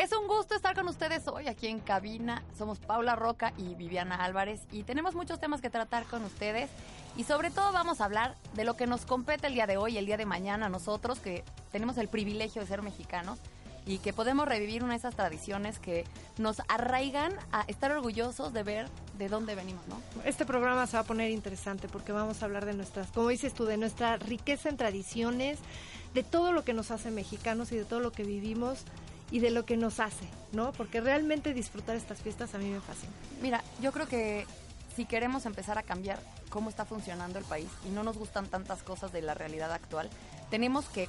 Es un gusto estar con ustedes hoy aquí en cabina. Somos Paula Roca y Viviana Álvarez y tenemos muchos temas que tratar con ustedes y sobre todo vamos a hablar de lo que nos compete el día de hoy, el día de mañana, nosotros que tenemos el privilegio de ser mexicanos y que podemos revivir una de esas tradiciones que nos arraigan a estar orgullosos de ver de dónde venimos, ¿no? Este programa se va a poner interesante porque vamos a hablar de nuestras, como dices tú, de nuestra riqueza en tradiciones, de todo lo que nos hace mexicanos y de todo lo que vivimos y de lo que nos hace, ¿no? Porque realmente disfrutar estas fiestas a mí me fascina. Mira, yo creo que si queremos empezar a cambiar cómo está funcionando el país y no nos gustan tantas cosas de la realidad actual, tenemos que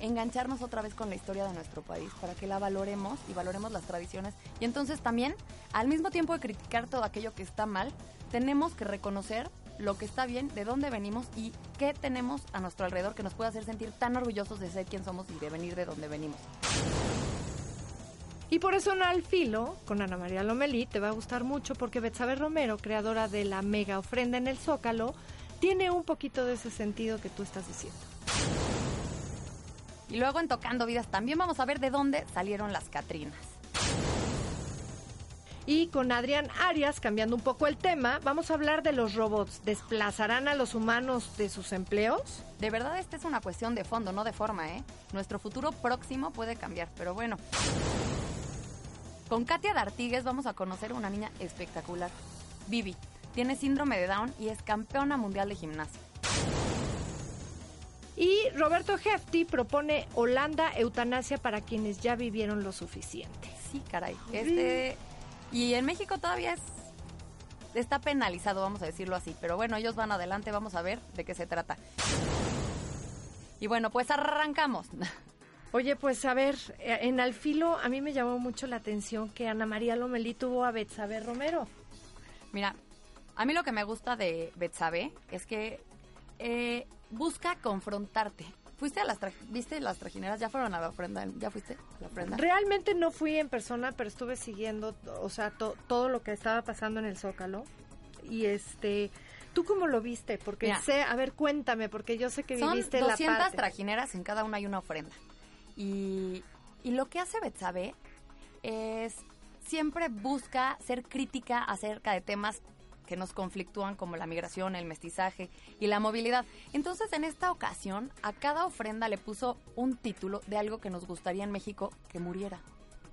engancharnos otra vez con la historia de nuestro país para que la valoremos y valoremos las tradiciones. Y entonces también, al mismo tiempo de criticar todo aquello que está mal, tenemos que reconocer lo que está bien, de dónde venimos y qué tenemos a nuestro alrededor que nos puede hacer sentir tan orgullosos de ser quien somos y de venir de donde venimos. Y por eso en Al Filo, con Ana María Lomelí, te va a gustar mucho porque Betsabe Romero, creadora de la mega ofrenda en el Zócalo, tiene un poquito de ese sentido que tú estás diciendo. Y luego en Tocando Vidas también vamos a ver de dónde salieron las Catrinas. Y con Adrián Arias, cambiando un poco el tema, vamos a hablar de los robots. ¿Desplazarán a los humanos de sus empleos? De verdad, esta es una cuestión de fondo, no de forma, ¿eh? Nuestro futuro próximo puede cambiar, pero bueno. Con Katia D'Artigues vamos a conocer una niña espectacular. Vivi. Tiene síndrome de Down y es campeona mundial de gimnasia. Y Roberto Hefti propone Holanda eutanasia para quienes ya vivieron lo suficiente. Sí, caray. Este y en México todavía es está penalizado, vamos a decirlo así, pero bueno, ellos van adelante, vamos a ver de qué se trata. Y bueno, pues arrancamos. Oye, pues a ver, eh, en Alfilo a mí me llamó mucho la atención que Ana María Lomelí tuvo a Betsabe Romero. Mira, a mí lo que me gusta de Betsabe es que eh, busca confrontarte. ¿Fuiste a las viste las trajineras? ¿Ya fueron a la ofrenda? ¿Ya fuiste a la ofrenda? Realmente no fui en persona, pero estuve siguiendo, o sea, todo lo que estaba pasando en el Zócalo. Y este, ¿tú cómo lo viste? Porque sé, a ver, cuéntame, porque yo sé que viviste la parte. trajineras, en cada una hay una ofrenda. Y, y lo que hace Betsabe es siempre busca ser crítica acerca de temas que nos conflictúan como la migración, el mestizaje y la movilidad. Entonces, en esta ocasión, a cada ofrenda le puso un título de algo que nos gustaría en México que muriera.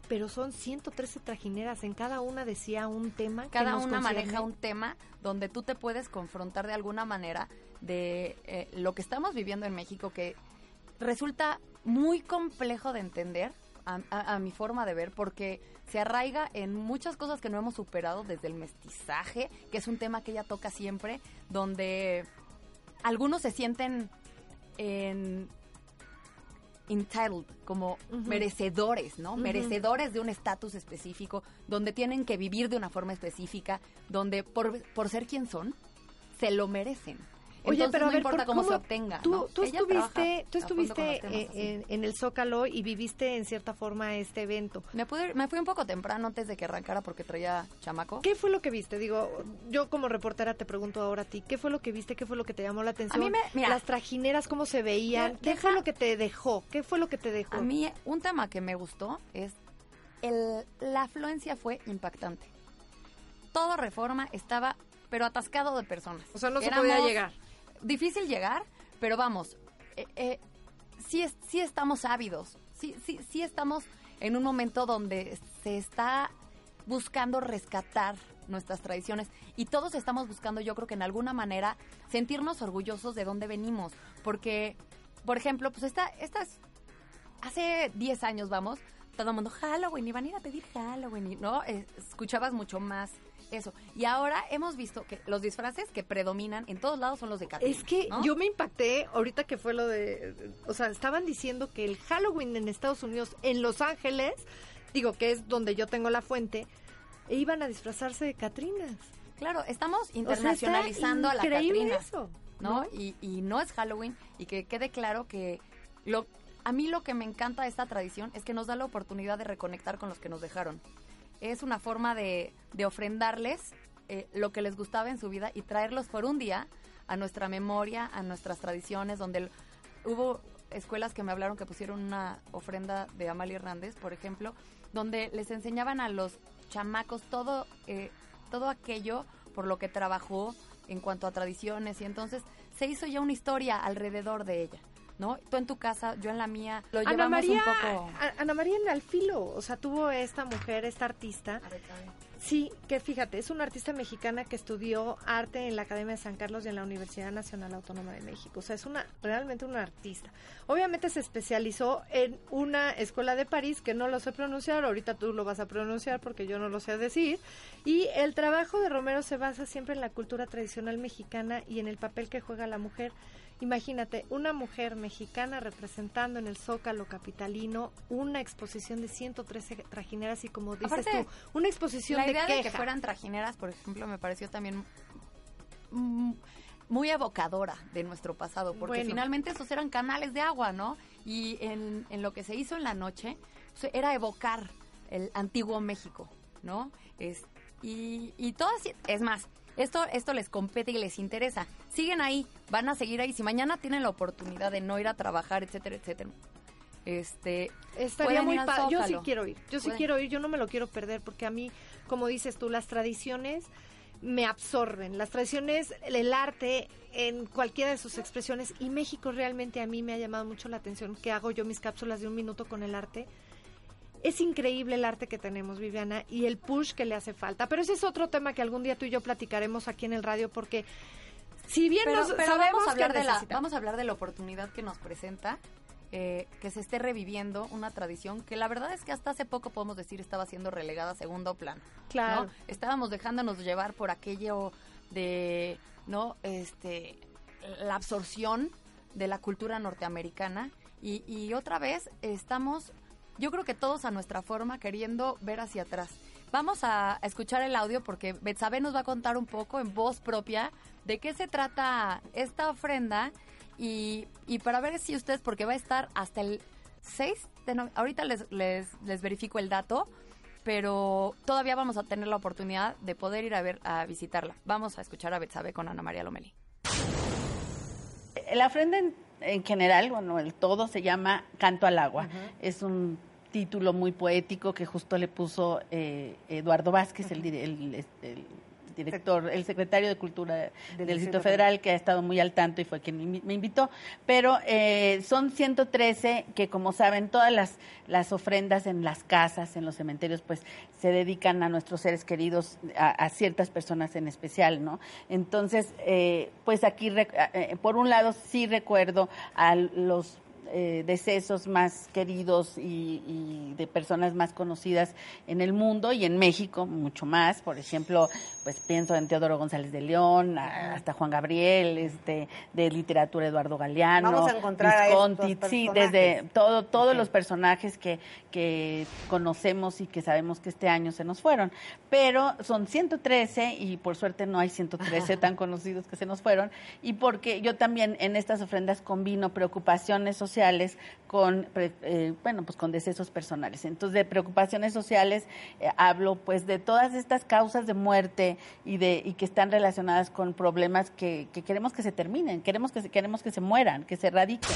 Pero son 113 trajineras, en cada una decía un tema. Cada una maneja un tema donde tú te puedes confrontar de alguna manera de eh, lo que estamos viviendo en México, que resulta muy complejo de entender a, mi forma de ver, porque se arraiga en muchas cosas que no hemos superado, desde el mestizaje, que es un tema que ella toca siempre, donde algunos se sienten en entitled, como merecedores, ¿no? Merecedores de un estatus específico, donde tienen que vivir de una forma específica, donde por, por ser quien son, se lo merecen. Oye, pero no importa cómo, se obtenga. Tú, tú estuviste, tú estuviste en, el Zócalo y viviste en cierta forma este evento. Me, pude, me fui un poco temprano antes de que arrancara porque traía chamaco. ¿Qué fue lo que viste? Digo, yo como reportera te pregunto ahora a ti, ¿qué fue lo que viste? ¿Qué fue lo que te llamó la atención? A mí me, mira, Las trajineras, ¿cómo se veían? ¿Qué fue lo que te dejó? ¿Qué fue lo que te dejó? A mí un tema que me gustó es el, la afluencia fue impactante. Todo Reforma estaba pero atascado de personas. O sea, no se podía llegar difícil llegar, pero vamos, eh, eh, sí, sí estamos ávidos, sí, sí, sí estamos en un momento donde se está buscando rescatar nuestras tradiciones y todos estamos buscando, yo creo que en alguna manera, sentirnos orgullosos de dónde venimos, porque, por ejemplo, pues esta, estas, hace 10 años, vamos, todo el mundo Halloween, iban a ir a pedir Halloween, ¿no? escuchabas mucho más eso. Y ahora hemos visto que los disfraces que predominan en todos lados son los de Catrina. Es que yo me impacté ahorita que fue lo de, o sea, estaban diciendo que el Halloween en Estados Unidos, en Los Ángeles, digo que es donde yo tengo la fuente, iban a disfrazarse de Catrinas. Claro, estamos internacionalizando a la Catrina. Eso, ¿no? Y, y no es Halloween y que quede claro que lo a mí lo que me encanta de esta tradición es que nos da la oportunidad de reconectar con los que nos dejaron. Es una forma de, ofrendarles eh, lo que les gustaba en su vida y traerlos por un día a nuestra memoria, a nuestras tradiciones, donde hubo escuelas que me hablaron que pusieron una ofrenda de Amalia Hernández, por ejemplo, donde les enseñaban a los chamacos todo, eh, todo aquello por lo que trabajó en cuanto a tradiciones y entonces se hizo ya una historia alrededor de ella. ¿No? Tú en tu casa, yo en la mía, lo Ana llevamos María, un poco... A- Ana María en Alfilo, o sea, tuvo esta mujer, esta artista, Sí, que fíjate, es una artista mexicana que estudió arte en la Academia de San Carlos y en la Universidad Nacional Autónoma de México. O sea, es una realmente una artista. Obviamente se especializó en una escuela de París que no lo sé pronunciar, ahorita tú lo vas a pronunciar porque yo no lo sé decir. Y el trabajo de Romero se basa siempre en la cultura tradicional mexicana y en el papel que juega la mujer. Imagínate, una mujer mexicana representando en el Zócalo capitalino una exposición de 113 trajineras y como dices Aparte, tú, una exposición La de idea queja. de que fueran trajineras, por ejemplo, me pareció también mm, muy evocadora de nuestro pasado, porque Bueno. finalmente esos eran canales de agua, ¿no? Y en, en lo que se hizo en la noche era evocar el antiguo México, ¿no? Es, y, y todas, es más, esto, esto les compete y les interesa. Siguen ahí, van a seguir ahí. Si mañana tienen la oportunidad de no ir a trabajar, etcétera, etcétera. Este, Estaría muy padre. Yo sí quiero ir. Yo sí Pueden. quiero ir. Yo no me lo quiero perder porque a mí, como dices tú, las tradiciones me absorben. Las tradiciones, el arte en cualquiera de sus expresiones. Y México realmente a mí me ha llamado mucho la atención que hago yo mis cápsulas de un minuto con el arte. Es increíble el arte que tenemos, Viviana, y el push que le hace falta. Pero ese es otro tema que algún día tú y yo platicaremos aquí en el radio porque si bien pero, nos pero sabemos vamos a hablar que de la vamos a hablar de la oportunidad que nos presenta eh, que se esté reviviendo una tradición que la verdad es que hasta hace poco podemos decir estaba siendo relegada a segundo plano Claro. ¿no? estábamos dejándonos llevar por aquello de no este la absorción de la cultura norteamericana y, y otra vez estamos yo creo que todos a nuestra forma queriendo ver hacia atrás. Vamos a escuchar el audio porque Betsabe nos va a contar un poco en voz propia de qué se trata esta ofrenda y, y para ver si ustedes, porque va a estar hasta el 6 de noviembre, ahorita les, les, les verifico el dato, pero todavía vamos a tener la oportunidad de poder ir a ver, a visitarla. Vamos a escuchar a Betsabe con Ana María Lomeli. La ofrenda en, en general, bueno, el todo se llama Canto al Agua. Es un título muy poético que justo le puso eh, Eduardo Vázquez, el, dire- el- el director, el secretario de Cultura del, Distrito Federal, que ha estado muy al tanto y fue quien me invi- me invitó. Pero eh, son 113 que, como saben, todas las, las ofrendas en las casas, en los cementerios, pues se dedican a nuestros seres queridos, a, a ciertas personas en especial, ¿no? Entonces, eh, pues aquí, eh, por un lado, sí recuerdo a los eh, decesos más queridos y, y de personas más conocidas en el mundo y en México mucho más. Por ejemplo, pues pienso en Teodoro González de León, hasta Juan Gabriel, este, de literatura Eduardo Galeano, Vamos a encontrar a Visconti, sí, desde todo, todos los personajes que, que conocemos y que sabemos que este año se nos fueron. Pero son 113 y por suerte no hay 113 tan conocidos que se nos fueron. Y porque yo también en estas ofrendas combino preocupaciones sociales con, pre- eh, bueno, pues con decesos personales. Entonces, de preocupaciones sociales eh, hablo pues de todas estas causas de muerte y de y que están relacionadas con problemas que, que queremos que se terminen, queremos que se, queremos que se mueran, que se erradiquen.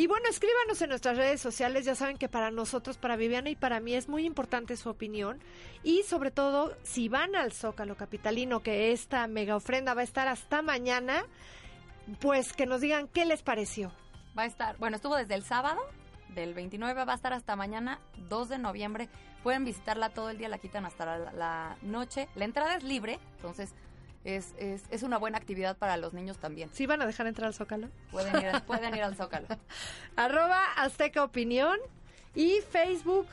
Y bueno, escríbanos en nuestras redes sociales. Ya saben que para nosotros, para Viviana y para mí es muy importante su opinión. Y sobre todo, si van al Zócalo Capitalino, que esta mega ofrenda va a estar hasta mañana, pues que nos digan qué les pareció. Va a estar, bueno, estuvo desde el sábado, del 29, va a estar hasta mañana, 2 de noviembre. Pueden visitarla todo el día, la quitan hasta la, la noche. La entrada es libre, entonces es, es, es una buena actividad para los niños también. ¿Sí van a dejar entrar al Zócalo? Pueden ir, pueden ir al Zócalo. Arroba Azteca Opinión y Facebook.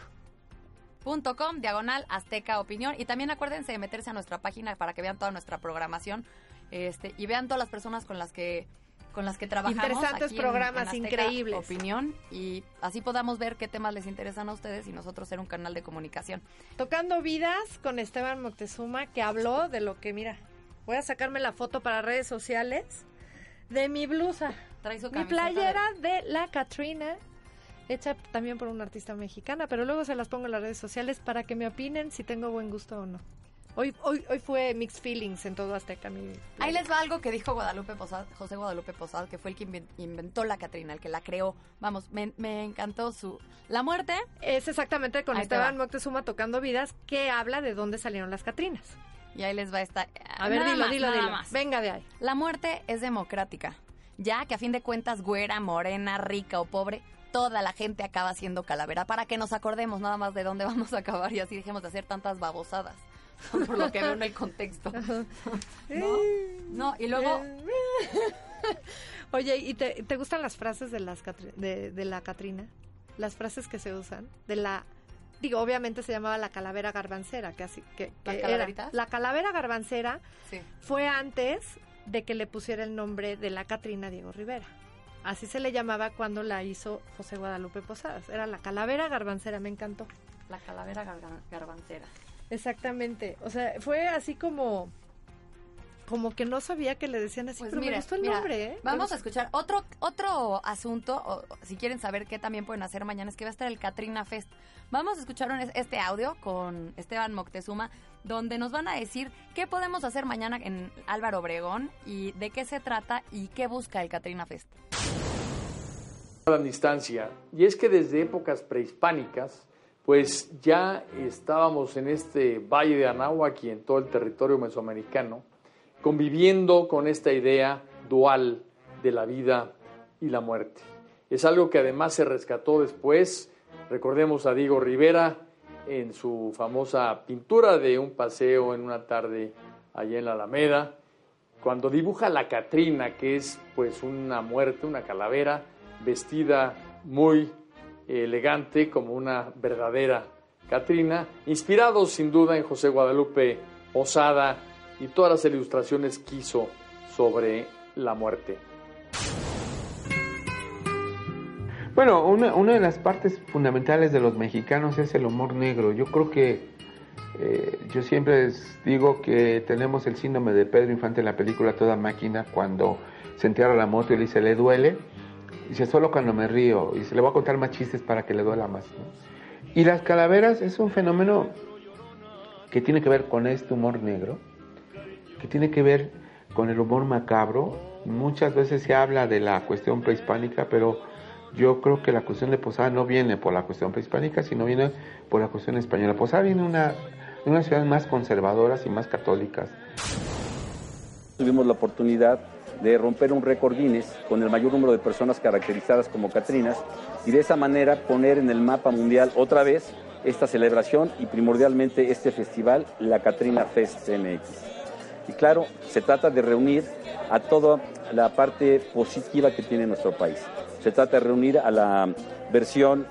Com, diagonal Azteca Opinión. Y también acuérdense de meterse a nuestra página para que vean toda nuestra programación este, y vean todas las personas con las que con las que trabajamos. Interesantes aquí programas, en Azteca increíbles. Opinión y así podamos ver qué temas les interesan a ustedes y nosotros ser un canal de comunicación. Tocando vidas con Esteban Moctezuma, que habló de lo que, mira, voy a sacarme la foto para redes sociales de mi blusa. Trae su Mi camiseta de- playera de la Katrina, hecha también por una artista mexicana, pero luego se las pongo en las redes sociales para que me opinen si tengo buen gusto o no. Hoy, hoy, hoy fue Mixed Feelings en todo Azteca. Mi, Ahí les va algo que dijo Guadalupe Posada, José Guadalupe Posada, que fue el que inven- inventó la Catrina, el que la creó. Vamos, me, me encantó su... La muerte, Es exactamente con Esteban. Moctezuma tocando vidas que habla de dónde salieron las Catrinas. y ahí les va esta... A ver, Nada dilo, más, dilo, nada dilo. más. Venga de ahí. La muerte es democrática, ya que a fin de cuentas, güera, morena, rica o pobre, toda la gente acaba siendo calavera, para que nos acordemos nada más de dónde vamos a acabar y así dejemos de hacer tantas babosadas, por lo que veo en el contexto. ¿No? No, y luego... Oye, ¿y te, te gustan las frases de, las de, de la Catrina? Las frases que se usan. De la. Digo, obviamente se llamaba la calavera garbancera, que así. Que, era- La calavera garbancera Sí. fue antes de que le pusiera el nombre de la Catrina Diego Rivera. Así se le llamaba cuando la hizo José Guadalupe Posadas. Era la calavera garbancera, me encantó. La calavera garbancera. Exactamente. O sea, fue así como. Como que no sabía que le decían así, Pues pero mira, me gustó el mira, nombre, ¿eh? Vamos a escuchar otro otro asunto, o, si quieren saber qué también pueden hacer mañana, es que va a estar el Katrina Fest. Vamos a escuchar un- este audio con Esteban Moctezuma, donde nos van a decir qué podemos hacer mañana en Álvaro Obregón y de qué se trata y qué busca el Katrina Fest. gran distancia. Y es que desde épocas prehispánicas, pues ya estábamos en este valle de Anáhuac y en todo el territorio mesoamericano, conviviendo con esta idea dual de la vida y la muerte. Es algo que además se rescató después, recordemos a Diego Rivera en su famosa pintura de un paseo en una tarde allá en la Alameda, cuando dibuja la Catrina, que es pues una muerte, una calavera, vestida muy elegante como una verdadera Catrina, inspirado sin duda en José Guadalupe Posada y todas las ilustraciones que hizo sobre la muerte. Bueno, una, una de las partes fundamentales de los mexicanos es el humor negro. Yo creo que eh, yo siempre les digo que tenemos el síndrome de Pedro Infante en la película Toda Máquina cuando se entierra la moto y le dice, ¿le duele? Dice, solo cuando me río. Y se le voy a contar más chistes para que le duela más. Y las calaveras es un fenómeno que tiene que ver con este humor negro, que tiene que ver con el humor macabro. Muchas veces se habla de la cuestión prehispánica, pero yo creo que la cuestión de Posada no viene por la cuestión prehispánica, sino viene por la cuestión española. Posada viene de una, una ciudad más conservadoras y más católicas. Tuvimos la oportunidad de romper un récord Guinness con el mayor número de personas caracterizadas como Catrinas y de esa manera poner en el mapa mundial otra vez esta celebración y primordialmente este festival, la Catrina Fest CMX. Y claro, se trata de reunir a toda la parte positiva que tiene nuestro país. Se trata de reunir a la versión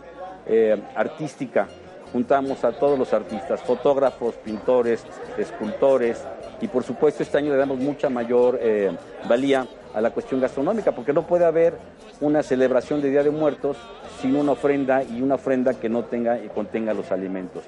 eh, artística. Juntamos a todos los artistas, fotógrafos, pintores, escultores, y por supuesto este año le damos mucha mayor eh, valía a la cuestión gastronómica, porque no puede haber una celebración de Día de Muertos sin una ofrenda y una ofrenda que no tenga y contenga los alimentos.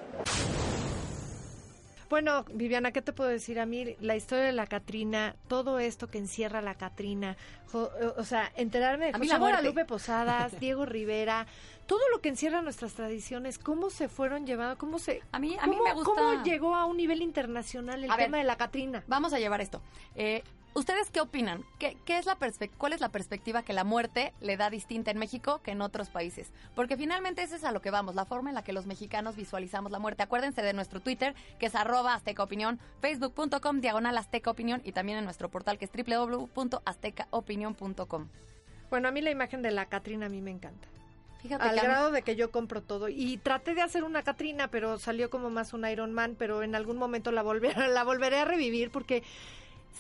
Bueno, Viviana, ¿qué te puedo decir? A mí la historia de la Catrina, todo esto que encierra la Catrina, jo- o sea, enterarme de A mí José. Guadalupe Posadas, Diego Rivera, todo lo que encierra nuestras tradiciones, cómo se fueron llevando, cómo se... A mí, a mí me gusta... ¿Cómo llegó a un nivel internacional el A ver. tema de la Catrina? Vamos a llevar esto. Eh, ¿Ustedes qué opinan? ¿Qué, qué es la ¿Cuál es la perspectiva que la muerte le da distinta en México que en otros países? Porque finalmente ese es a lo que vamos, la forma en la que los mexicanos visualizamos la muerte. Acuérdense de nuestro Twitter, que es arroba Azteca Opinión, facebook.com diagonal Azteca Opinión y también en nuestro portal que es www.aztecaopinión.com. Bueno, a mí la imagen de la Catrina a mí me encanta. Fíjate Al grado de que yo compro todo. Y traté de hacer una Catrina, pero salió como más un Iron Man, pero en algún momento la, volveré, la volveré a revivir porque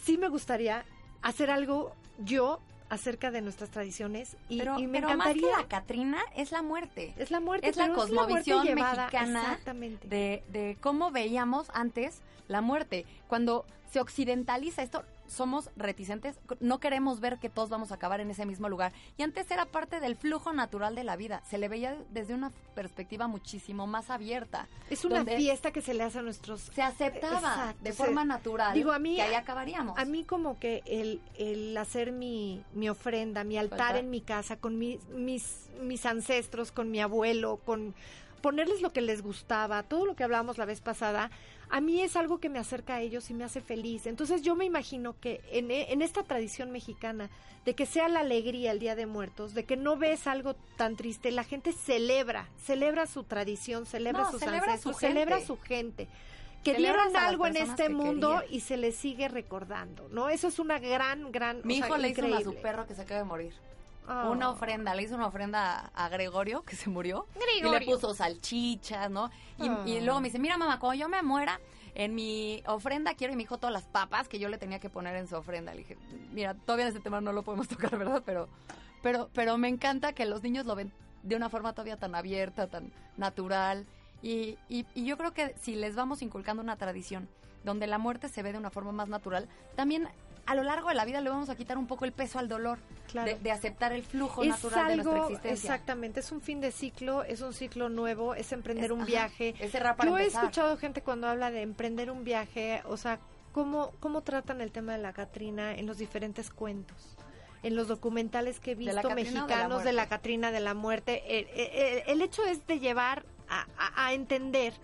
sí me gustaría hacer algo yo acerca de nuestras tradiciones y, pero, y me pero más que encantaría... la Catrina es la muerte. Es la muerte, es la cosmovisión muerte llevada- mexicana Exactamente. de, de cómo veíamos antes la muerte. Cuando se occidentaliza esto, somos reticentes, no queremos ver que todos vamos a acabar en ese mismo lugar. Y antes era parte del flujo natural de la vida, se le veía desde una perspectiva muchísimo más abierta. Es una fiesta que se le hace a nuestros... Se aceptaba Exacto, de se- forma natural digo, a mí- que ahí acabaríamos. A mí como que el, el hacer mi, mi ofrenda, mi altar altar. en mi casa con mis, mis, mis ancestros, con mi abuelo, con ponerles lo que les gustaba, todo lo que hablábamos la vez pasada, a mí es algo que me acerca a ellos y me hace feliz. Entonces yo me imagino que en, e, en esta tradición mexicana, de que sea la alegría el Día de Muertos, de que no ves algo tan triste, la gente celebra, celebra su tradición, celebra No, sus celebra ancestros, su celebra su gente. Que Celebras dieron algo en este que mundo y se les sigue recordando, ¿no? Eso es una gran, gran... Mi o sea, hijo le hizo una a su increíble. perro que se acaba de morir. Ah. Una ofrenda, le hizo una ofrenda a Gregorio, que se murió. Y Gregorio. le puso salchichas, ¿no? Y, y luego me dice, mira mamá, cuando yo me muera, en mi ofrenda quiero, y me dijo todas las papas que yo le tenía que poner en su ofrenda. Le dije, mira, todavía en ese tema no lo podemos tocar, ¿verdad? Pero, pero, pero me encanta que los niños lo ven de una forma todavía tan abierta, tan natural. Y, y, y yo creo que si les vamos inculcando una tradición donde la muerte se ve de una forma más natural, también a lo largo de la vida le vamos a quitar un poco el peso al dolor, Claro. de, de aceptar el flujo es natural de nuestra algo, existencia. exactamente, es un fin de ciclo, es un ciclo nuevo, es emprender Es- un ajá, viaje. es cerrar para Yo he escuchado gente cuando habla de emprender un viaje, o sea, cómo, cómo tratan el tema de la Catrina en los diferentes cuentos. En los documentales que he ¿De la visto de mexicanos de la? Catrina de la muerte, el, el- el hecho es de llevar a, a- a entender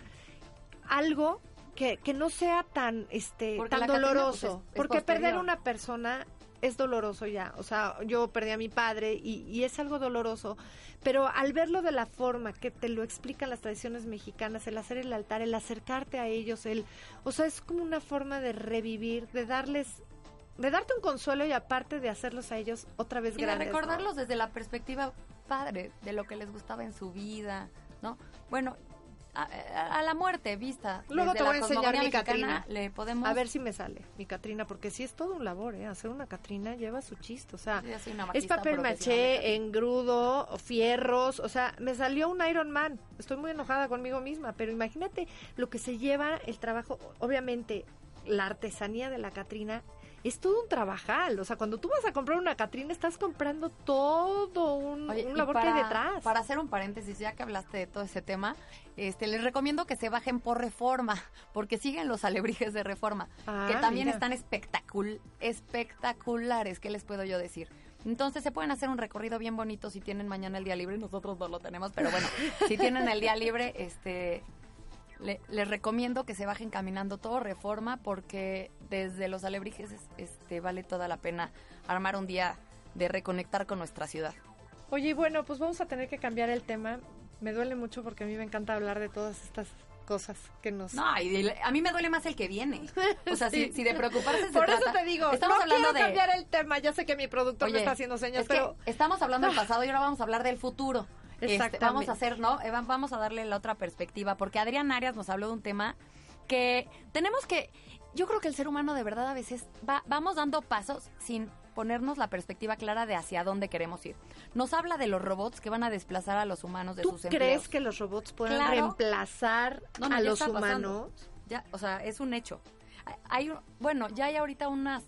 algo que, que no sea tan este Porque tan pues, doloroso es- es porque perder posterior. una persona es doloroso ya o sea yo perdí a mi padre y, y es algo doloroso pero al verlo de la forma que te lo explican las tradiciones mexicanas el hacer el altar el acercarte a ellos el o sea es como una forma de revivir de darles de darte un consuelo y aparte de hacerlos a ellos otra vez Y de grandes ¿no? recordarlos desde la perspectiva padre, de lo que les gustaba en su vida, ¿no? Bueno, a, la muerte vista. Luego te voy a enseñar mi Catrina. Le podemos... a ver si me sale mi Catrina porque sí es todo un labor eh hacer una Catrina lleva su chiste o sea Es papel maché, engrudo, fierros, o sea, me salió un Iron Man. Estoy muy enojada conmigo misma, pero imagínate lo que se lleva el trabajo, obviamente la artesanía de la Catrina es todo un trabajal, o sea, cuando tú vas a comprar una Catrina estás comprando todo un, Oye, un y labor que para- hay detrás. Para hacer un paréntesis, ya que hablaste de todo ese tema, este, les recomiendo que se bajen por reforma, porque siguen los alebrijes de reforma, Ah, que también mira. están espectacul espectaculares, ¿qué les puedo yo decir? Entonces se pueden hacer un recorrido bien bonito si tienen mañana el día libre, nosotros no lo tenemos, pero bueno, si tienen el día libre, este le- les recomiendo que se bajen caminando todo reforma porque desde los alebrijes es- este vale toda la pena armar un día de reconectar con nuestra ciudad. Oye, y bueno, pues vamos a tener que cambiar el tema. Me duele mucho porque a mí me encanta hablar de todas estas cosas que nos... No, y de- a mí me duele más el que viene. O sea, Sí. si, si de preocuparse se Por eso te digo, estamos no hablando quiero de cambiar el tema. Ya sé que mi productor Oye, me está haciendo señas, es que pero... estamos hablando del pasado y ahora vamos a hablar del futuro. Este, Exactamente. vamos a hacer, ¿no? Eh, va- Vamos a darle la otra perspectiva, porque Adrián Arias nos habló de un tema que tenemos que, yo creo que el ser humano de verdad a veces va, vamos dando pasos sin ponernos la perspectiva clara de hacia dónde queremos ir. Nos habla de los robots que van a desplazar a los humanos de ¿Tú sus crees empleos. que los robots puedan Claro. reemplazar No, no, a los humanos? Ya, o sea, es un hecho. Hay- bueno, ya hay ahorita unas,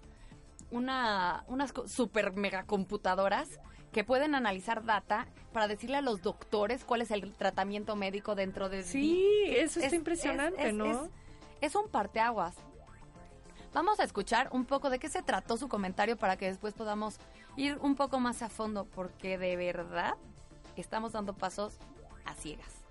una, unas super mega computadoras que pueden analizar data para decirle a los doctores cuál es el tratamiento médico dentro de Sí, eso está Es- impresionante, es- es- ¿no? Es un parteaguas. Vamos a escuchar un poco de qué se trató su comentario para que después podamos ir un poco más a fondo, porque de verdad estamos dando pasos a ciegas.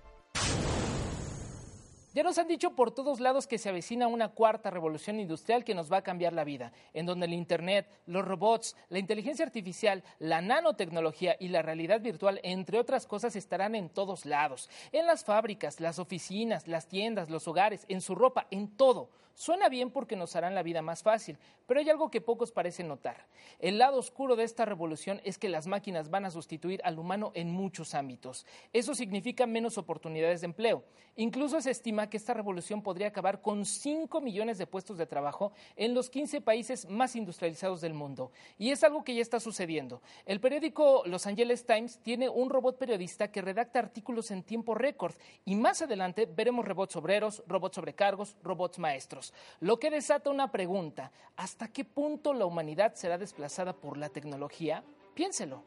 Ya nos han dicho por todos lados que se avecina una cuarta revolución industrial que nos va a cambiar la vida, en donde el Internet, los robots, la inteligencia artificial, la nanotecnología y la realidad virtual, entre otras cosas, estarán en todos lados. En las fábricas, las oficinas, las tiendas, los hogares, en su ropa, en todo. Suena bien porque nos harán la vida más fácil, pero hay algo que pocos parecen notar. El lado oscuro de esta revolución es que las máquinas van a sustituir al humano en muchos ámbitos. Eso significa menos oportunidades de empleo. Incluso se estima que esta revolución podría acabar con 5 millones de puestos de trabajo en los 15 países más industrializados del mundo. Y es algo que ya está sucediendo. El periódico Los Angeles Times tiene un robot periodista que redacta artículos en tiempo récord y más adelante veremos robots obreros, robots sobrecargos, robots maestros. Lo que desata una pregunta, ¿hasta qué punto la humanidad será desplazada por la tecnología? Piénselo.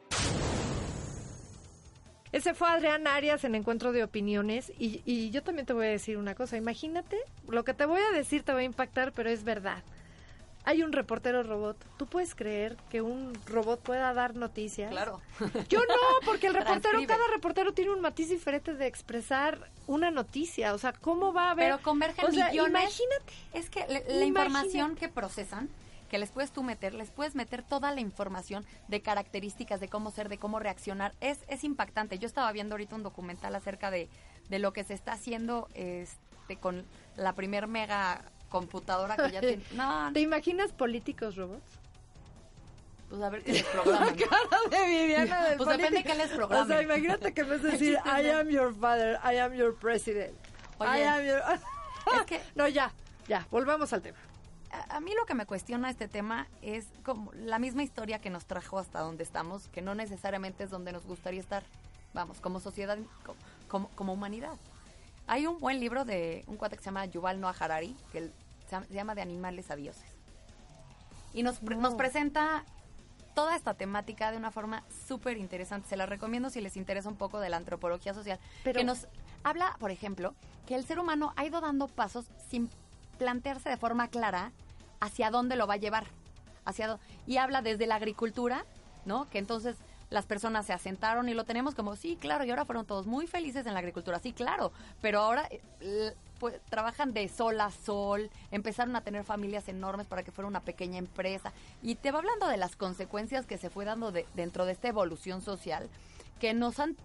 Ese fue Adrián Arias en Encuentro de Opiniones y, y yo también te voy a decir una cosa. Imagínate, lo que te voy a decir te va a impactar, pero es verdad. hay un reportero robot. ¿Tú puedes creer que un robot pueda dar noticias? Claro. Yo no, porque el reportero, cada reportero tiene un matiz diferente de expresar una noticia. O sea, ¿cómo va a haber? Pero convergen o sea, millones. Imagínate. Es que la información que procesan, que les puedes tú meter, les puedes meter toda la información de características, de cómo ser, de cómo reaccionar. Es, es impactante. Yo estaba viendo ahorita un documental acerca de, de lo que se está haciendo este, con la primer mega computadora que ya tiene. No, ¿Te imaginas políticos robots? pues a ver qué les programan. de Viviana del Pues depende político. qué les O programen. sea, imagínate que vez de decir I am your father, I am your president. Oye, I am your... es que- No, ya, ya, volvamos al tema. A, a mí lo que me cuestiona este tema es como la misma historia que nos trajo hasta donde estamos, que no necesariamente es donde nos gustaría estar, vamos, como sociedad, co- como, como humanidad. Hay un buen libro de un cuate que se llama Yuval Noah Harari, que se llama- De animales a dioses. Y nos, pre- nos presenta toda esta temática de una forma súper interesante. Se la recomiendo si les interesa un poco de la antropología social. Pero- que nos habla, por ejemplo, que el ser humano ha ido dando pasos sin plantearse de forma clara hacia dónde lo va a llevar. Hacia y habla desde la agricultura, ¿no? Que entonces las personas se asentaron y lo tenemos como, sí, claro, y ahora fueron todos muy felices en la agricultura, sí, claro, pero ahora pues, trabajan de sol a sol, empezaron a tener familias enormes para que fuera una pequeña empresa, y te va hablando de las consecuencias que se fue dando de- dentro de esta evolución social que nos han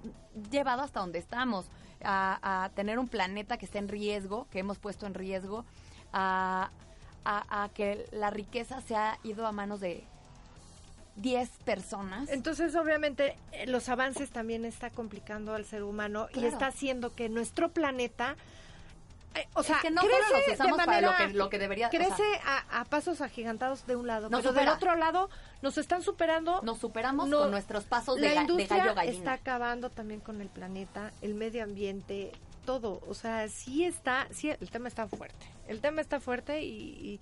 llevado hasta donde estamos, a, a tener un planeta que está en riesgo, que hemos puesto en riesgo, a, a- a que la riqueza se ha ido a manos de 10 personas. Entonces, obviamente, eh, los avances también está complicando al ser humano y está haciendo que nuestro planeta, eh, o sea, que no crece solo los de usamos para lo que- lo que debería- o sea- crece a, a pasos agigantados de un lado, pero del otro lado nos están superando. Nos superamos No, con nuestros pasos de, la de industria gallo gallina. está acabando también con el planeta, el medio ambiente, todo. O sea, sí está, sí, el tema está fuerte. El tema está fuerte y,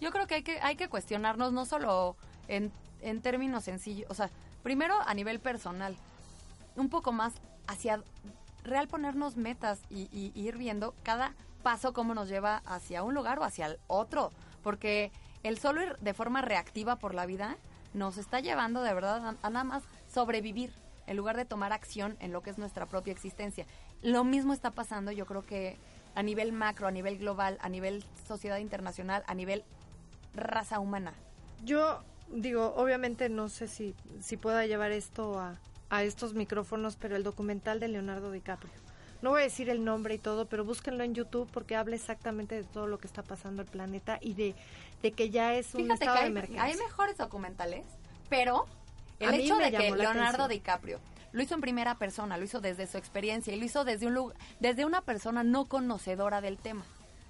Yo creo que hay que hay que cuestionarnos no solo en, en términos sencillos, o sea, primero a nivel personal, un poco más hacia real ponernos metas y ir viendo cada paso cómo nos lleva hacia un lugar o hacia el otro, porque el solo ir de forma reactiva por la vida nos está llevando de verdad a, a nada más sobrevivir en lugar de tomar acción en lo que es nuestra propia existencia. Lo mismo está pasando, yo creo que a nivel macro, a nivel global, a nivel sociedad internacional, a nivel raza humana. Yo digo, obviamente no sé si, si pueda llevar esto a, a estos micrófonos, pero el documental de Leonardo DiCaprio. No voy a decir el nombre y todo, pero búsquenlo en YouTube porque habla exactamente de todo lo que está pasando el planeta y de, de que ya es un Fíjate estado que de emergencia. hay mejores documentales, pero el A hecho de que Leonardo atención. DiCaprio lo hizo en primera persona, lo hizo desde su experiencia y lo hizo desde un lugar, desde una persona no conocedora del tema.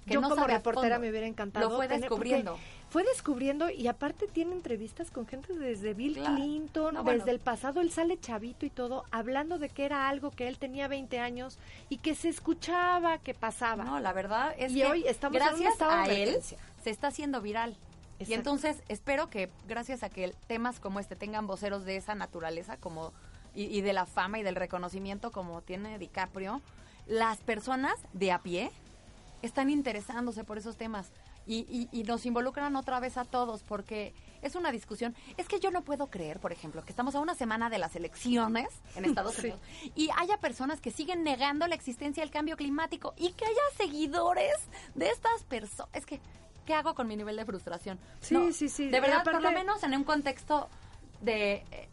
Que Yo no como reportera me hubiera encantado. Lo fue tener- descubriendo. Fue descubriendo y aparte tiene entrevistas con gente desde Bill Claro. Clinton, No, bueno. desde el pasado, él sale chavito y todo, hablando de que era algo que él tenía 20 años y que se escuchaba que pasaba. No, la verdad es Y que hoy estamos gracias a él se está haciendo viral. Y entonces espero que gracias a que temas como este tengan voceros de esa naturaleza como y, y de la fama y del reconocimiento como tiene DiCaprio, las personas de a pie están interesándose por esos temas y, y- y nos involucran otra vez a todos porque es una discusión. Es que yo no puedo creer, por ejemplo, que estamos a una semana de las elecciones en Estados Sí. Unidos y haya personas que siguen negando la existencia del cambio climático y que haya seguidores de estas personas. Es que, ¿qué hago con mi nivel de frustración? Sí, sí, sí. De verdad, por lo menos en un contexto de eh,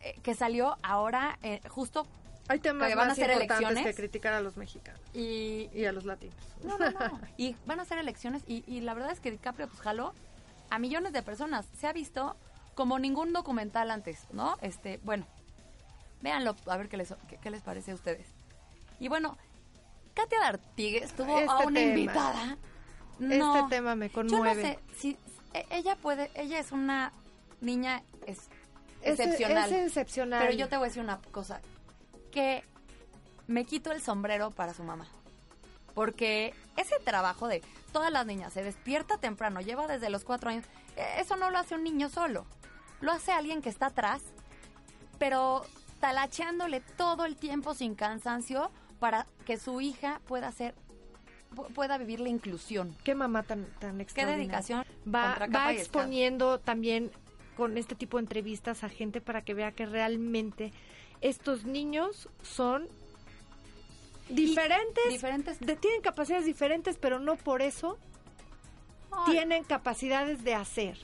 eh, que salió ahora eh, justo Hay temas que van a ser importantes elecciones. que criticar a los mexicanos y, y a los latinos. no, no, no. Y van a ser elecciones y, y la verdad es que DiCaprio pues jaló a millones de personas. Se ha visto como ningún documental antes, ¿no? Este, bueno, véanlo a ver qué les, qué, qué les parece a ustedes. Y bueno, Katia D'Artigues tuvo a Este una tema. invitada. No, Este tema me yo no conmueve. sé si e- ella puede, ella es una niña es- Es- excepcional. Es, excepcional. Pero yo te voy a decir una cosa, que me quito el sombrero para su mamá. Porque ese trabajo de todas las niñas se despierta temprano, lleva desde los cuatro años, eh, eso no lo hace un niño solo. Lo hace alguien que está atrás, pero talacheándole todo el tiempo sin cansancio para que su hija pueda ser pu- pueda vivir la inclusión. Qué mamá tan, tan Qué extraordinaria. dedicación. Va, va exponiendo también con este tipo de entrevistas a gente para que vea que realmente estos niños son diferentes, Diferentes. de- tienen capacidades diferentes, pero no por eso Ay, tienen capacidades de hacer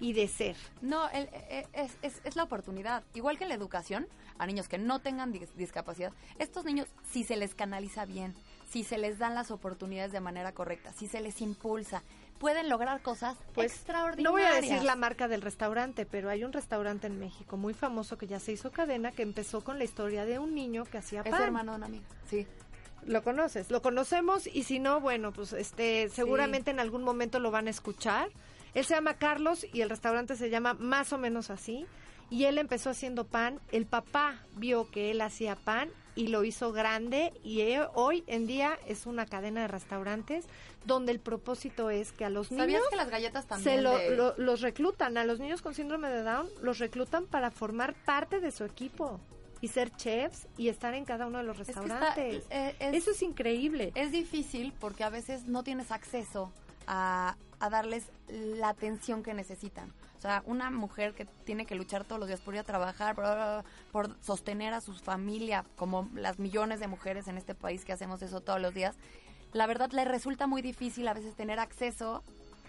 y de ser. No, el- e- es, es- es la oportunidad. Igual que la educación, a niños que no tengan dis- discapacidad, estos niños, si se les canaliza bien, si se les dan las oportunidades de manera correcta, si se les impulsa, pueden lograr cosas Pues, extraordinarias. No voy a decir la marca del restaurante, pero hay un restaurante en México muy famoso que ya se hizo cadena, que empezó con la historia de un niño que hacía Es pan. hermano de una amiga. Sí. Lo conoces, lo conocemos y si no, bueno, pues este seguramente en algún momento lo van a escuchar. Él se llama Carlos y el restaurante se llama más o menos así. Y él empezó haciendo pan. El papá vio que él hacía pan y lo hizo grande y eh, hoy en día es una cadena de restaurantes donde el propósito es que a los ¿Sabías niños que las galletas también se lo- de- lo- los reclutan, a los niños con síndrome de Down los reclutan para formar parte de su equipo y ser chefs y estar en cada uno de los Es que está- restaurantes. eh, es- Eso es increíble. Es difícil porque a veces no tienes acceso a, a darles la atención que necesitan. O sea, una mujer que tiene que luchar todos los días por ir a trabajar, por, por sostener a su familia, como las millones de mujeres en este país que hacemos eso todos los días, la verdad le resulta muy difícil a veces tener acceso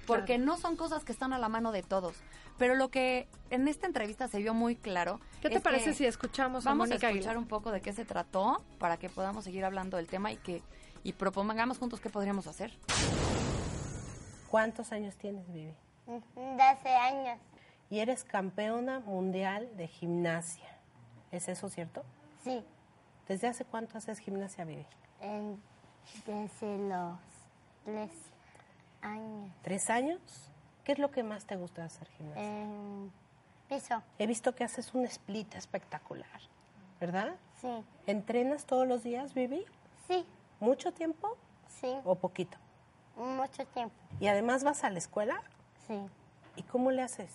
porque no son cosas que están a la mano de todos. Pero lo que en esta entrevista se vio muy claro. ¿Qué te parece si escuchamos a Vamos a escuchar Aguilar? un poco de qué se trató para que podamos seguir hablando del tema y que y propongamos juntos qué podríamos hacer. ¿Cuántos años tienes, Vivi? 12 años. Y eres campeona mundial de gimnasia. ¿Es eso cierto? Sí, ¿Desde hace cuánto haces gimnasia, Vivi? en- desde los 3 años. ¿Tres años? ¿Qué es lo que más te gusta hacer gimnasia? En piso, He visto que haces un split espectacular, ¿verdad? sí, ¿Entrenas todos los días, Vivi? sí, ¿Mucho tiempo sí, o poquito? Mucho tiempo, ¿Y además vas a la escuela? sí. ¿Y cómo le haces?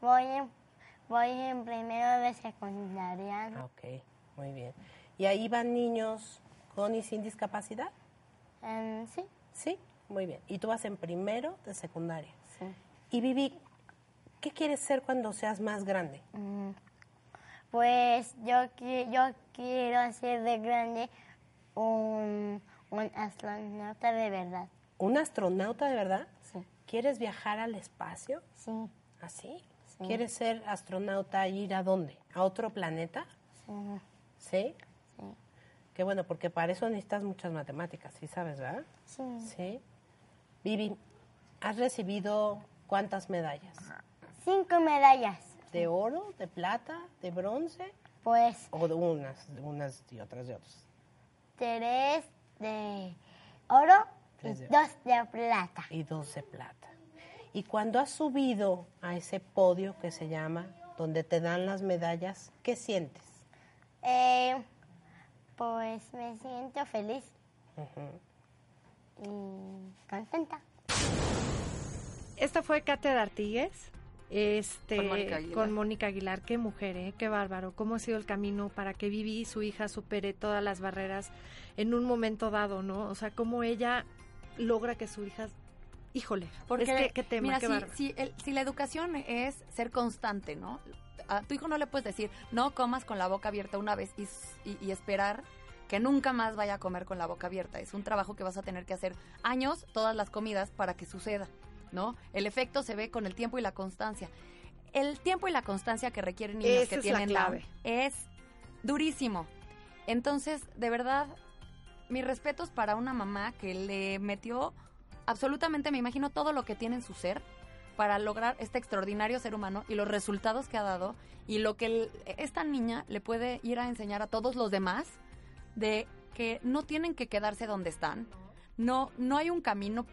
Voy en, voy en primero de secundaria. Ah, ok, muy bien. ¿Y ahí van niños con y sin discapacidad? En- sí, Sí, muy bien. ¿Y tú vas en primero de secundaria? sí. Y Vivi, ¿qué quieres ser cuando seas más grande? Mm, Pues yo, yo quiero hacer de grande un, un astronauta de verdad. ¿Un astronauta de verdad? Sí, ¿Quieres viajar al espacio? sí, ¿Así? Sí. ¿Quieres ser astronauta y ir a dónde? ¿A otro planeta? sí, ¿Sí? sí. Qué bueno, porque para eso necesitas muchas matemáticas, ¿sí sabes, verdad? sí. Sí. Vivi, ¿has recibido cuántas medallas? Cinco medallas. ¿De oro, de plata, de bronce? Pues ¿O de unas, de unas y otras de otros? tres de oro y dos de plata. y dos de plata. Y cuando has subido a ese podio que se llama, donde te dan las medallas, ¿qué sientes? Eh, pues me siento feliz y contenta. Esta fue Katia Artigues. Este, Con Mónica Aguilar. con Mónica Aguilar. Qué mujer, ¿eh? qué bárbaro. ¿Cómo ha sido el camino para que Vivi y su hija supere todas las barreras en un momento dado, no? O sea, cómo ella logra que su hija... Híjole, Porque, es que, qué tema, mira, qué si, el- si la educación es ser constante, ¿no? A tu hijo no le puedes decir, no comas con la boca abierta una vez y- y esperar que nunca más vaya a comer con la boca abierta. Es un trabajo que vas a tener que hacer años, todas las comidas, para que suceda, ¿no? El efecto se ve con el tiempo y la constancia. El tiempo y la constancia que requieren niños Esa que es la tienen clave. Es durísimo. Entonces, de verdad, mis respetos para una mamá que le metió absolutamente, me imagino, todo lo que tiene en su ser para lograr este extraordinario ser humano y los resultados que ha dado y lo que el- esta niña le puede ir a enseñar a todos los demás de que no tienen que quedarse donde están. No, no hay un camino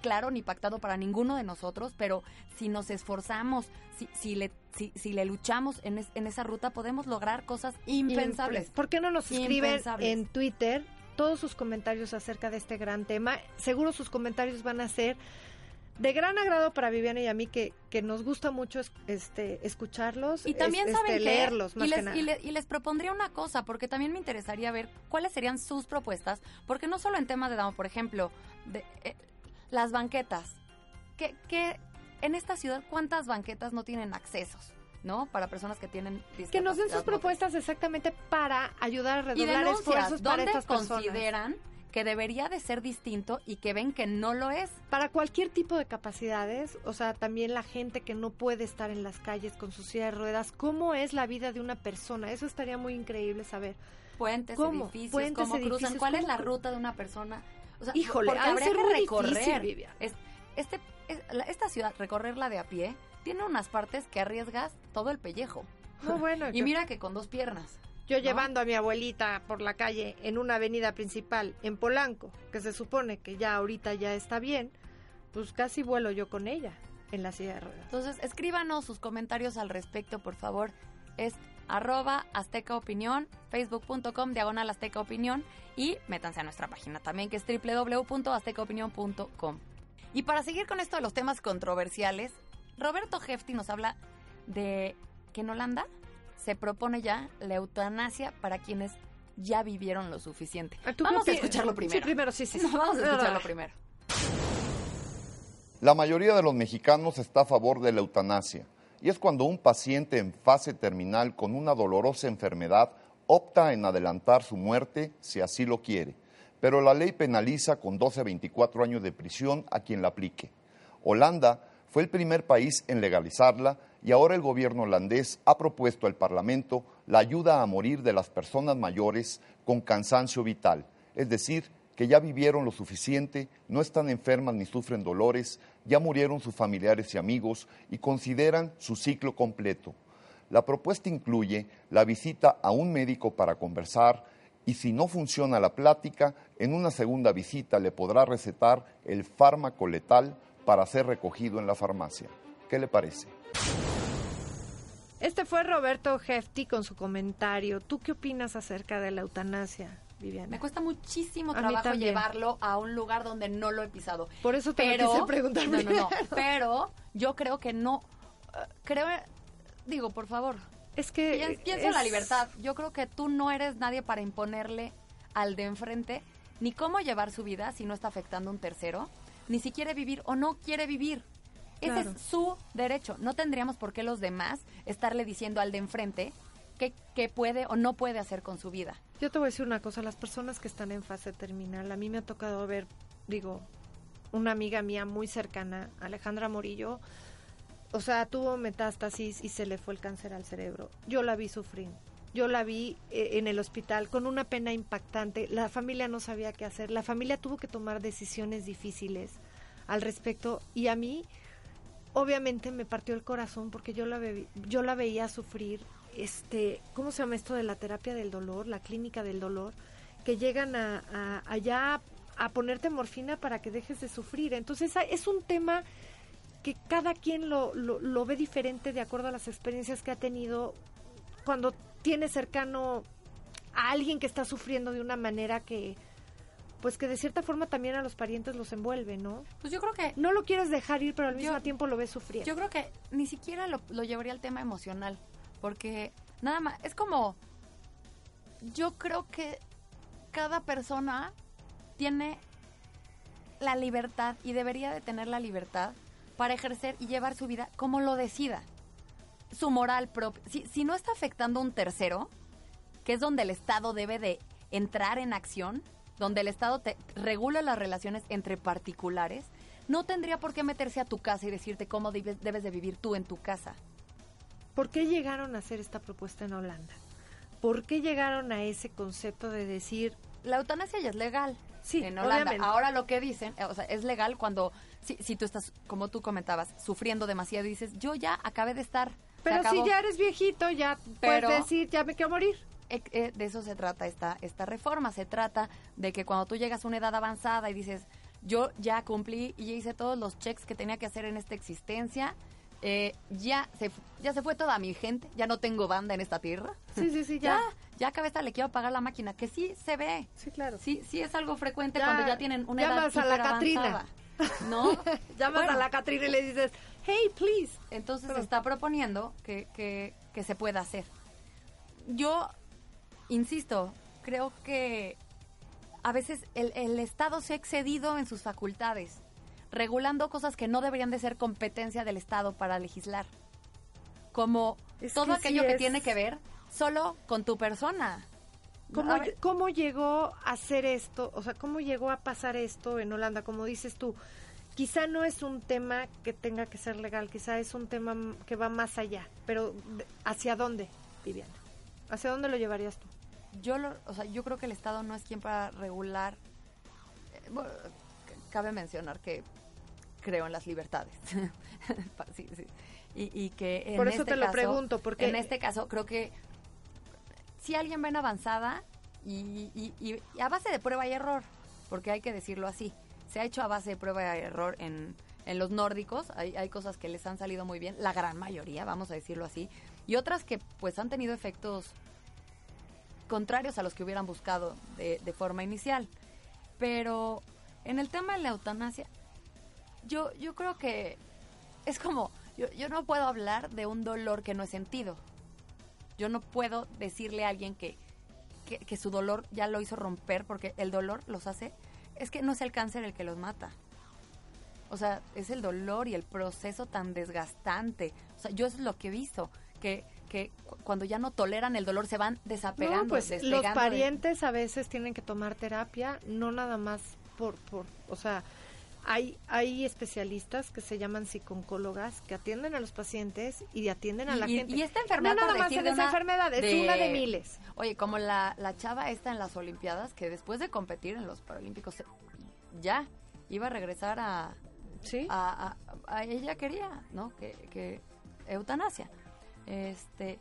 claro ni pactado para ninguno de nosotros, pero si nos esforzamos, si, si, le, si, si le luchamos en, es- en esa ruta, podemos lograr cosas impensables. ¿Por qué no nos escriben en Twitter todos sus comentarios acerca de este gran tema? Seguro sus comentarios van a ser de gran agrado para Viviana y a mí que, que nos gusta mucho es- este escucharlos Y también es- saben este, qué? leerlos más y les, que nada. y le- y les propondría una cosa, porque también me interesaría ver cuáles serían sus propuestas, porque no solo en temas de Down, por ejemplo, de, eh, las banquetas. ¿Qué, qué- en esta ciudad, ¿cuántas banquetas no tienen accesos? ¿No? Para personas que tienen que nos den sus propuestas exactamente para ayudar a Y redoblar denuncias, esfuerzos para ¿dónde estas personas. consideran que debería de ser distinto y que ven que no lo es? Para cualquier tipo de capacidades, o sea, también la gente que no puede estar en las calles con sus silla de ruedas, ¿cómo es la vida de una persona? Eso estaría muy increíble saber. Puentes, ¿Cómo? edificios, Puentes, cómo cruzan, edificios, cuál es ¿cómo la ruta de una persona. O sea, Híjole, porque habría ser que recorrer. difícil. Es- este, es- la- esta ciudad, recorrerla de a pie, tiene unas partes que arriesgas todo el pellejo. No, bueno, Y yo- mira que con dos piernas. Yo ¿no? llevando a mi abuelita por la calle en una avenida principal en Polanco, que se supone que ya ahorita ya está bien, pues casi vuelo yo con ella en la silla de ruedas. Entonces, escríbanos sus comentarios al respecto, por favor. Es arroba Azteca Opinión, facebook.com, diagonal Azteca Opinión y métanse a nuestra página también, que es www.aztecaopinión.com. Y para seguir con esto de los temas controversiales, Roberto Hefti nos habla de que en Holanda se propone ya la eutanasia para quienes ya vivieron lo suficiente. Ah, ¿Tú Vamos a escucharlo primero. Sí, primero, sí, sí. No, sí. vamos a escucharlo no. primero. La mayoría de los mexicanos está a favor de la eutanasia y es cuando un paciente en fase terminal con una dolorosa enfermedad opta en adelantar su muerte si así lo quiere, pero la ley penaliza con 12 a 24 años de prisión a quien la aplique. Holanda fue el primer país en legalizarla y ahora el gobierno holandés ha propuesto al Parlamento la ayuda a morir de las personas mayores con cansancio vital, es decir, que ya vivieron lo suficiente, no están enfermas ni sufren dolores, ya murieron sus familiares y amigos y consideran su ciclo completo. La propuesta incluye la visita a un médico para conversar y si no funciona la plática, en una segunda visita le podrá recetar el fármaco letal para ser recogido en la farmacia. ¿Qué le parece? Este fue Roberto Hefti con su comentario. ¿Tú qué opinas acerca de la eutanasia, Viviana? Me cuesta muchísimo A trabajo llevarlo a un lugar donde no lo he pisado. Por eso te lo pero, quise preguntar no, no, no, pero yo creo que no, eh, creo, digo, por favor, Es que pienso, en la libertad. Yo creo que tú no eres nadie para imponerle al de enfrente ni cómo llevar su vida si no está afectando a un tercero, ni si quiere vivir o no quiere vivir. Ese Claro. es su derecho. No tendríamos por qué los demás estarle diciendo al de enfrente qué, qué puede o no puede hacer con su vida. Yo te voy a decir una cosa, las personas que están en fase terminal, a mí me ha tocado ver, digo, una amiga mía muy cercana, Alejandra Morillo, o sea, tuvo metástasis y se le fue el cáncer al cerebro. Yo la vi sufrir. Yo la vi eh, en el hospital con una pena impactante. La familia no sabía qué hacer. La familia tuvo que tomar decisiones difíciles al respecto y a mí obviamente me partió el corazón porque yo la yo la veía sufrir este cómo se llama esto de la terapia del dolor la clínica del dolor que llegan a, a- allá a ponerte morfina para que dejes de sufrir entonces a- es un tema que cada quien lo, lo, lo ve diferente de acuerdo a las experiencias que ha tenido cuando tiene cercano a alguien que está sufriendo de una manera que pues que de cierta forma también a los parientes los envuelve, ¿no? Pues yo creo que No lo quieres dejar ir, pero al mismo Yo- tiempo lo ves sufriendo. Yo creo que ni siquiera lo, lo llevaría al tema emocional, porque nada más, es como, yo creo que cada persona tiene la libertad y debería de tener la libertad para ejercer y llevar su vida como lo decida. Su moral propia. Si, si no está afectando a un tercero, que es donde el Estado debe de entrar en acción, donde el Estado te regula las relaciones entre particulares, no tendría por qué meterse a tu casa y decirte cómo debes, debes de vivir tú en tu casa. ¿Por qué llegaron a hacer esta propuesta en Holanda? ¿Por qué llegaron a ese concepto de decir, La eutanasia ya es legal. Sí, en Holanda. obviamente. Ahora lo que dicen, eh, o sea, es legal cuando, si, si tú estás, como tú comentabas, sufriendo demasiado y dices, yo ya acabé de estar. pero si acabó". ya eres viejito, ya Pero- puedes decir, ya me quiero morir? Eh, eh, de eso se trata esta, esta reforma. Se trata de que cuando tú llegas a una edad avanzada y dices, yo ya cumplí y ya hice todos los checks que tenía que hacer en esta existencia, eh, ya, se, ya se fue toda mi gente, ya no tengo banda en esta tierra. Sí, sí, sí, Ya, ya. ya cabeza le quiero apagar la máquina, que sí se ve. Sí, claro. Sí, sí es algo frecuente Ya cuando ya tienen una edad llamas a la Catrina. ¿no? Llamas Bueno. a la Catrina y le dices, hey, please. Entonces Pero- está proponiendo que, que, que se pueda hacer. Yo, insisto, creo que a veces el, el Estado se ha excedido en sus facultades, regulando cosas que no deberían de ser competencia del Estado para legislar. Como Es todo que aquello sí que es- tiene que ver solo con tu persona. ¿Cómo, A ver, ¿Cómo llegó a hacer esto? O sea, ¿cómo llegó a pasar esto en Holanda? Como dices tú, quizá no es un tema que tenga que ser legal, quizá es un tema que va más allá. Pero, ¿hacia dónde, Viviana? ¿Hacia dónde lo llevarías tú? yo, lo- o sea, yo creo que el Estado no es quien para regular. eh, bueno, cabe mencionar que creo en las libertades. Pa- sí, sí. Y, y que en Por eso este te lo caso- pregunto, porque- en este caso creo que si alguien va en avanzada y, y- y- y a base de prueba y error, porque hay que decirlo así, se ha hecho a base de prueba y error en, en los nórdicos, hay, hay cosas que les han salido muy bien, la gran mayoría, vamos a decirlo así, y otras que pues han tenido efectos contrarios a los que hubieran buscado de, de forma inicial. Pero en el tema de la eutanasia, yo, yo creo que es como, yo, yo no puedo hablar de un dolor que no he sentido. Yo no puedo decirle a alguien que, que, que su dolor ya lo hizo romper, porque el dolor los hace, es que no es el cáncer el que los mata. O sea, es el dolor y el proceso tan desgastante. O sea, yo eso es lo que he visto, que, que cu- cuando ya no toleran el dolor se van desapegando. No, pues los de- parientes a veces tienen que tomar terapia, no nada más por, por o sea, hay, hay especialistas que se llaman psiconcólogas que atienden a los pacientes y atienden a la y- gente. y esta enfermedad, no nada más esa una- enfermedad, es de- una de miles. Oye, como la, la chava esta en las Olimpiadas, que después de competir en los Paralímpicos, ya iba a regresar a... Sí. A, a- a- ella quería, ¿no? Que, que eutanasia. Este,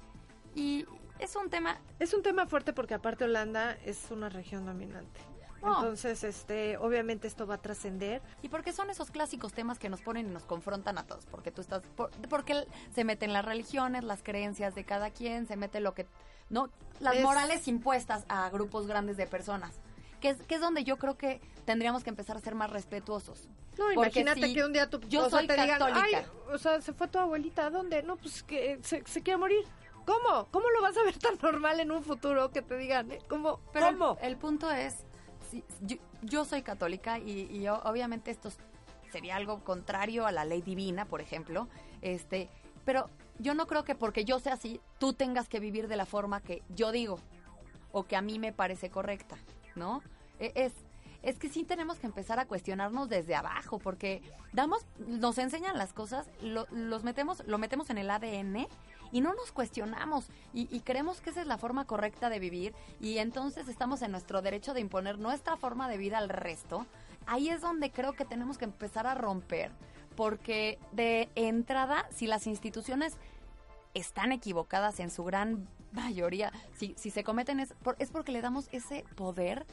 y es un tema... Es un tema fuerte porque aparte Holanda es una región dominante. No. Entonces, este, obviamente esto va a trascender. Y porque son esos clásicos temas que nos ponen y nos confrontan a todos, porque tú estás, por- porque se meten las religiones, las creencias de cada quien, se mete lo que, no, las Es- morales impuestas a grupos grandes de personas, que es, que es donde yo creo que tendríamos que empezar a ser más respetuosos. No, imagínate si que un día tu yo soy te digan, católica. "Ay, o sea, se fue tu abuelita, ¿a dónde? No, pues que se, se quiere morir. ¿Cómo? ¿Cómo lo vas a ver tan normal en un futuro que te digan, eh? ¿Cómo? Pero. El, punto es, yo, yo soy católica y, y o- obviamente esto sería algo contrario a la ley divina, por ejemplo, este, pero yo no creo que porque yo sea así, tú tengas que vivir de la forma que yo digo o que a mí me parece correcta, ¿no? E- Es, es que sí tenemos que empezar a cuestionarnos desde abajo, porque damos, nos enseñan las cosas, lo, los metemos, lo metemos en el ADN y no nos cuestionamos y, y creemos que esa es la forma correcta de vivir y entonces estamos en nuestro derecho de imponer nuestra forma de vida al resto. Ahí es donde creo que tenemos que empezar a romper, porque de entrada, si las instituciones están equivocadas en su gran mayoría, si, se cometen es, por- es porque le damos ese poder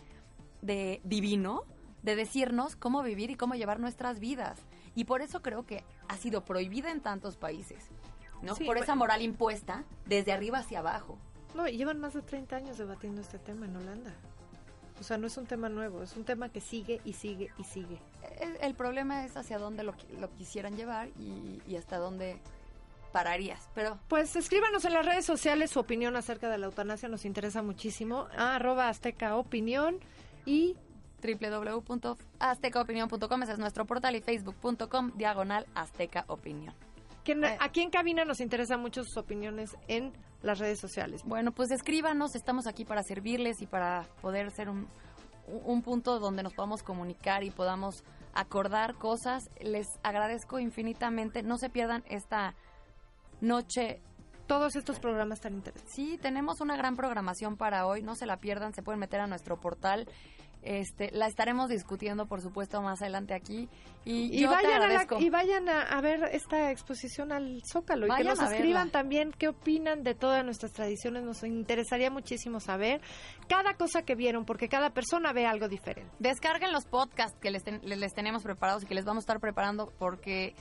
de divino de decirnos cómo vivir y cómo llevar nuestras vidas. Y por eso creo que ha sido prohibida en tantos países, ¿no? Sí, por esa moral impuesta desde arriba hacia abajo. No, y llevan más de 30 años debatiendo este tema en Holanda. O sea, no es un tema nuevo, es un tema que sigue y sigue y sigue. El, el problema es hacia dónde lo, qui- lo quisieran llevar y, y hasta dónde pararías. Pero Pues escríbanos en las redes sociales su opinión acerca de la eutanasia, nos interesa muchísimo. Ah, arroba azteca opinión y www.aztecaopinión.com ese es nuestro portal y facebook.com diagonal azteca opinión. Que Eh. aquí en cabina nos interesa mucho sus opiniones en las redes sociales. Bueno, pues escríbanos, estamos aquí para servirles y para poder ser un, un punto donde nos podamos comunicar y podamos acordar cosas. Les agradezco infinitamente. No se pierdan esta noche. Todos estos programas tan interesantes. Sí, tenemos una gran programación para hoy. No se la pierdan, se pueden meter a nuestro portal. Este, la estaremos discutiendo, por supuesto, más adelante aquí. Y, Y yo te vayan, a, la- agradezco. y vayan a, a ver esta exposición al Zócalo y que Vayan nos verla. escriban también qué opinan de todas nuestras tradiciones. Nos interesaría muchísimo saber cada cosa que vieron, porque cada persona ve algo diferente. Descarguen los podcasts que les, ten- les- les tenemos preparados y que les vamos a estar preparando porque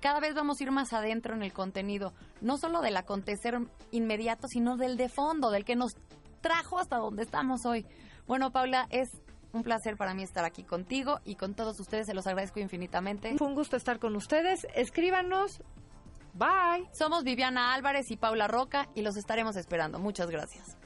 cada vez vamos a ir más adentro en el contenido, no solo del acontecer inmediato, sino del de fondo, del que nos trajo hasta donde estamos hoy. Bueno, Paula, es un placer para mí estar aquí contigo y con todos ustedes. Se los agradezco infinitamente. Fue un gusto estar con ustedes. Escríbanos. Bye. Somos Viviana Álvarez y Paula Roca y los estaremos esperando. Muchas gracias.